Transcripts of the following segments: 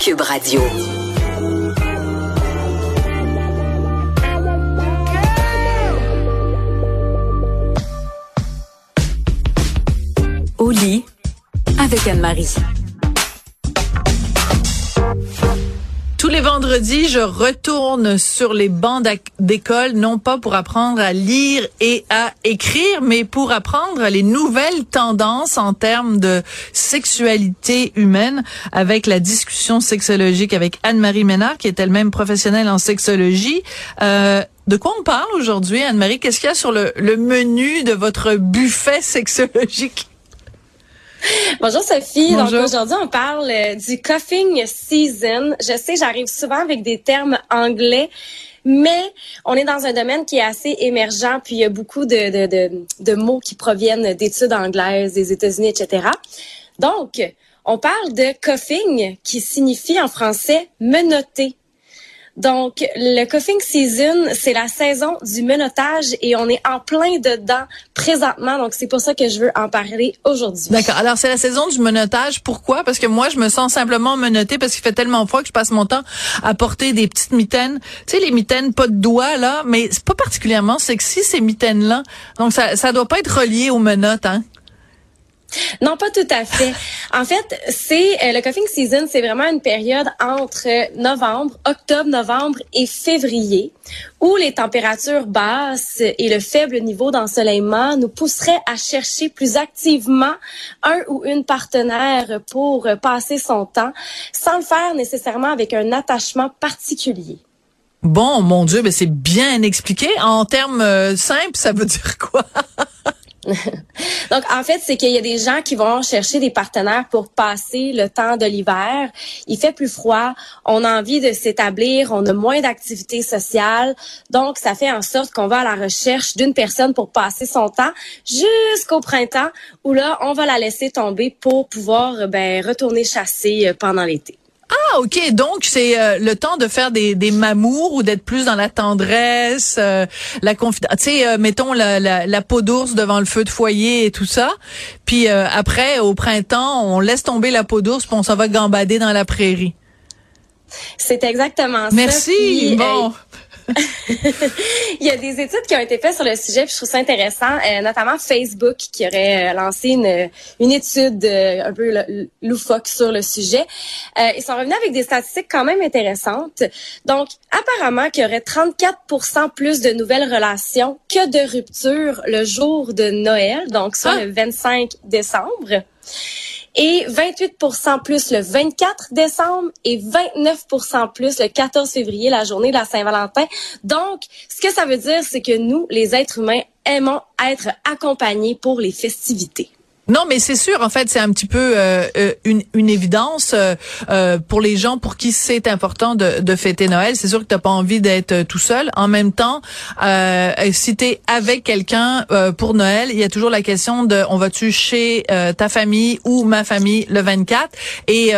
Cube Radio. Au lit avec Anne-Marie. Tous les vendredis, je retourne sur les bancs d'école, non pas pour apprendre à lire et à écrire, mais pour apprendre les nouvelles tendances en termes de sexualité humaine avec la discussion sexologique avec Anne-Marie Ménard, qui est elle-même professionnelle en sexologie. Euh, de quoi on parle aujourd'hui, Anne-Marie? Qu'est-ce qu'il y a sur le, le menu de votre buffet sexologique? Bonjour Sophie. Bonjour. Donc aujourd'hui, on parle euh, du coughing season. Je sais, j'arrive souvent avec des termes anglais, mais on est dans un domaine qui est assez émergent, puis il y a beaucoup de, de, de, de mots qui proviennent d'études anglaises, des États-Unis, etc. Donc, on parle de coughing, qui signifie en français menotter. Donc, le coughing season, c'est la saison du menottage et on est en plein dedans présentement. Donc, c'est pour ça que je veux en parler aujourd'hui. D'accord. Alors, c'est la saison du menottage. Pourquoi? Parce que moi, je me sens simplement menottée parce qu'il fait tellement froid que je passe mon temps à porter des petites mitaines. Tu sais, les mitaines pas de doigts, là, mais c'est pas particulièrement sexy, ces mitaines-là. Donc, ça, ça doit pas être relié aux menottes, hein? Non, pas tout à fait. En fait, c'est euh, le coughing season, c'est vraiment une période entre novembre, octobre, novembre et février, où les températures basses et le faible niveau d'ensoleillement nous pousseraient à chercher plus activement un ou une partenaire pour passer son temps, sans le faire nécessairement avec un attachement particulier. Bon, mon Dieu, mais c'est bien expliqué. En termes euh, simples, ça veut dire quoi? Donc, en fait, c'est qu'il y a des gens qui vont chercher des partenaires pour passer le temps de l'hiver. Il fait plus froid, on a envie de s'établir, on a moins d'activités sociales. Donc, ça fait en sorte qu'on va à la recherche d'une personne pour passer son temps jusqu'au printemps, où là, on va la laisser tomber pour pouvoir ben, retourner chasser euh, pendant l'été. Ah, OK. Donc, c'est euh, le temps de faire des, des mamours ou d'être plus dans la tendresse, euh, la confidence. Tu sais, euh, mettons la, la, la peau d'ours devant le feu de foyer et tout ça. Puis euh, après, au printemps, on laisse tomber la peau d'ours puis on s'en va gambader dans la prairie. C'est exactement ça. Merci. Puis, euh, bon. Il y a des études qui ont été faites sur le sujet, puis je trouve ça intéressant, euh, notamment Facebook qui aurait euh, lancé une, une étude euh, un peu loufoque sur le sujet. Euh, ils sont revenus avec des statistiques quand même intéressantes. Donc, apparemment qu'il y aurait 34% plus de nouvelles relations que de ruptures le jour de Noël, donc soit Ah. le 25 décembre et 28% plus le 24 décembre et 29% plus le 14 février, la journée de la Saint-Valentin. Donc, ce que ça veut dire, c'est que nous, les êtres humains, aimons être accompagnés pour les festivités. Non, mais c'est sûr. En fait, c'est un petit peu euh, euh, une, une évidence euh, euh, pour les gens pour qui c'est important de, de fêter Noël. C'est sûr que t'as pas envie d'être euh, tout seul. En même temps, euh, si t'es avec quelqu'un pour Noël, il y a toujours la question de on va-tu chez ta famille ou ma famille le 24. Et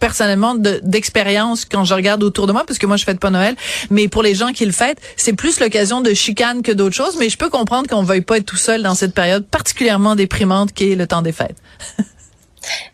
personnellement, de- d'expérience, quand je regarde autour de moi, parce que moi je fête pas Noël, mais pour les gens qui le fêtent, c'est plus l'occasion de chicane que d'autres choses. Mais je peux comprendre qu'on veuille pas être tout seul dans cette période particulièrement déprimante temps des fêtes.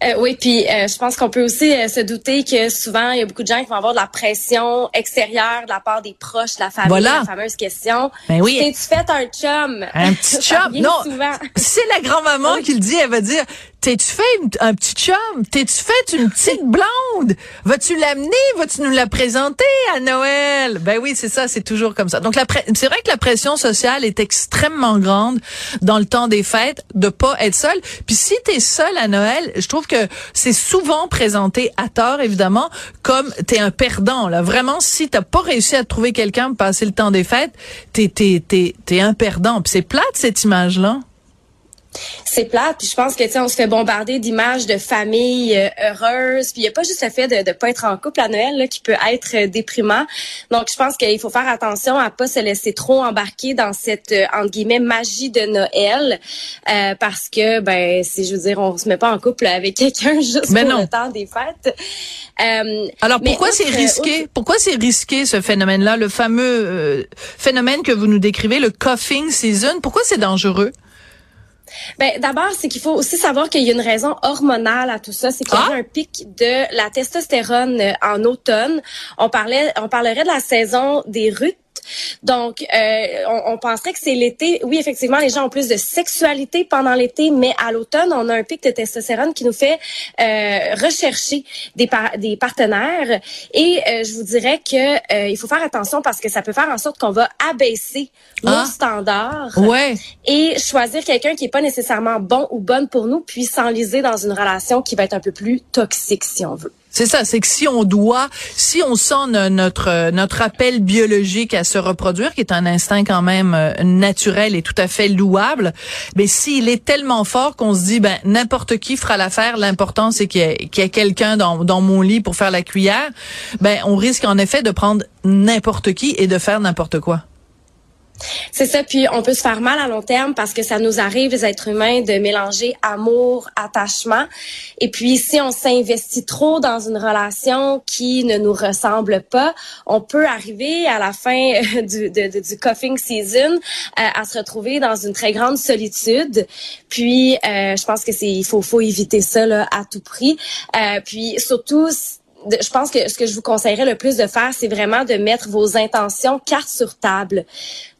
Euh, oui, puis euh, je pense qu'on peut aussi euh, se douter que souvent, il y a beaucoup de gens qui vont avoir de la pression extérieure de la part des proches, de la famille, Voilà. la fameuse question. Ben oui. T'es-tu fait un chum? Un petit chum? Non. C'est la grand-maman Oui. qui le dit, elle va dire, t'es-tu fait un petit chum? T'es-tu fait une petite blonde? Vas-tu l'amener? Vas-tu nous la présenter à Noël? Ben oui, c'est ça, c'est toujours comme ça. Donc c'est vrai que la pression sociale est extrêmement grande dans le temps des fêtes de pas être seul. Puis si t'es seul à Noël, je trouve que c'est souvent présenté à tort, évidemment, comme t'es un perdant. Là, vraiment, si t'as pas réussi à trouver quelqu'un pour passer le temps des fêtes, t'es t'es t'es t'es un perdant. Puis c'est plate cette image-là. C'est plate. Puis je pense que tu sais, on se fait bombarder d'images de familles euh, heureuses. Puis il y a pas juste le fait de ne pas être en couple à Noël là, qui peut être euh, déprimant. Donc je pense qu'il faut faire attention à pas se laisser trop embarquer dans cette euh, entre guillemets magie de Noël parce que ben c'est je veux dire on se met pas en couple avec quelqu'un juste Mais pour non. le temps des fêtes. Alors pourquoi c'est risqué? Pourquoi c'est risqué ce phénomène-là, le fameux phénomène que vous nous décrivez, le coughing season? Pourquoi c'est dangereux? Ben, d'abord, c'est qu'il faut aussi savoir qu'il y a une raison hormonale à tout ça. C'est qu'il y Ah? a un pic de la testostérone euh, en automne. On parlait, on parlerait de la saison des rutes. Donc, euh, on, on penserait que c'est l'été. Oui, effectivement, les gens ont plus de sexualité pendant l'été, mais à l'automne, on a un pic de testostérone qui nous fait euh, rechercher des, par- des partenaires. Et euh, je vous dirais que euh, il faut faire attention parce que ça peut faire en sorte qu'on va abaisser nos Ah. standards Ouais. et choisir quelqu'un qui est pas nécessairement bon ou bonne pour nous, puis s'enliser dans une relation qui va être un peu plus toxique, si on veut. C'est ça, c'est que si on doit, si on sent no- notre notre appel biologique à se reproduire, qui est un instinct quand même euh, naturel et tout à fait louable, mais s'il est tellement fort qu'on se dit ben n'importe qui fera l'affaire, l'important c'est qu'il y ait, ait quelqu'un dans dans mon lit pour faire la cuillère, ben on risque en effet de prendre n'importe qui et de faire n'importe quoi. C'est ça, puis on peut se faire mal à long terme parce que ça nous arrive, les êtres humains, de mélanger amour, attachement. Et puis, si on s'investit trop dans une relation qui ne nous ressemble pas, on peut arriver à la fin euh, du, de- coughing season euh, à se retrouver dans une très grande solitude. Puis, euh, je pense que c'est il faut, éviter ça là, à tout prix. Puis, surtout, je pense que ce que je vous conseillerais le plus de faire, c'est vraiment de mettre vos intentions carte sur table.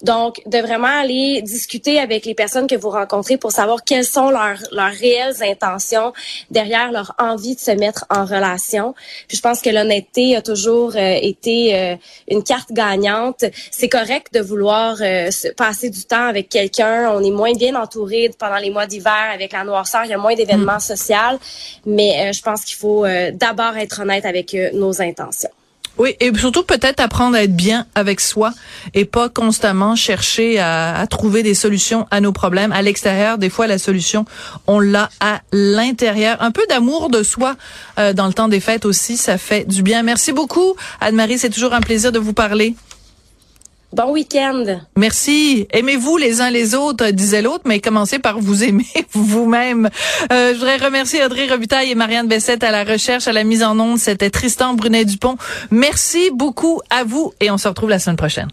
Donc, de vraiment aller discuter avec les personnes que vous rencontrez pour savoir quelles sont leurs, leurs réelles intentions derrière leur envie de se mettre en relation. Puis je pense que l'honnêteté a toujours euh, été euh, une carte gagnante. C'est correct de vouloir euh, se- passer du temps avec quelqu'un. On est moins bien entouré pendant les mois d'hiver avec la noirceur. Il y a moins d'événements sociaux. Mais euh, je pense qu'il faut euh, d'abord être honnête avec euh, nos intentions. Oui, et surtout peut-être apprendre à être bien avec soi et pas constamment chercher à, à trouver des solutions à nos problèmes à l'extérieur. Des fois, la solution, on l'a à l'intérieur. Un peu d'amour de soi euh, dans le temps des fêtes aussi, ça fait du bien. Merci beaucoup, Anne-Marie. C'est toujours un plaisir de vous parler. Bon week-end! Merci. Aimez-vous les uns les autres, disait l'autre, mais commencez par vous aimer vous-même. Euh, je voudrais remercier Audrey Robitaille et Marianne Bessette à la recherche, à la mise en onde. C'était Tristan Brunet-Dupont. Merci beaucoup à vous et on se retrouve la semaine prochaine.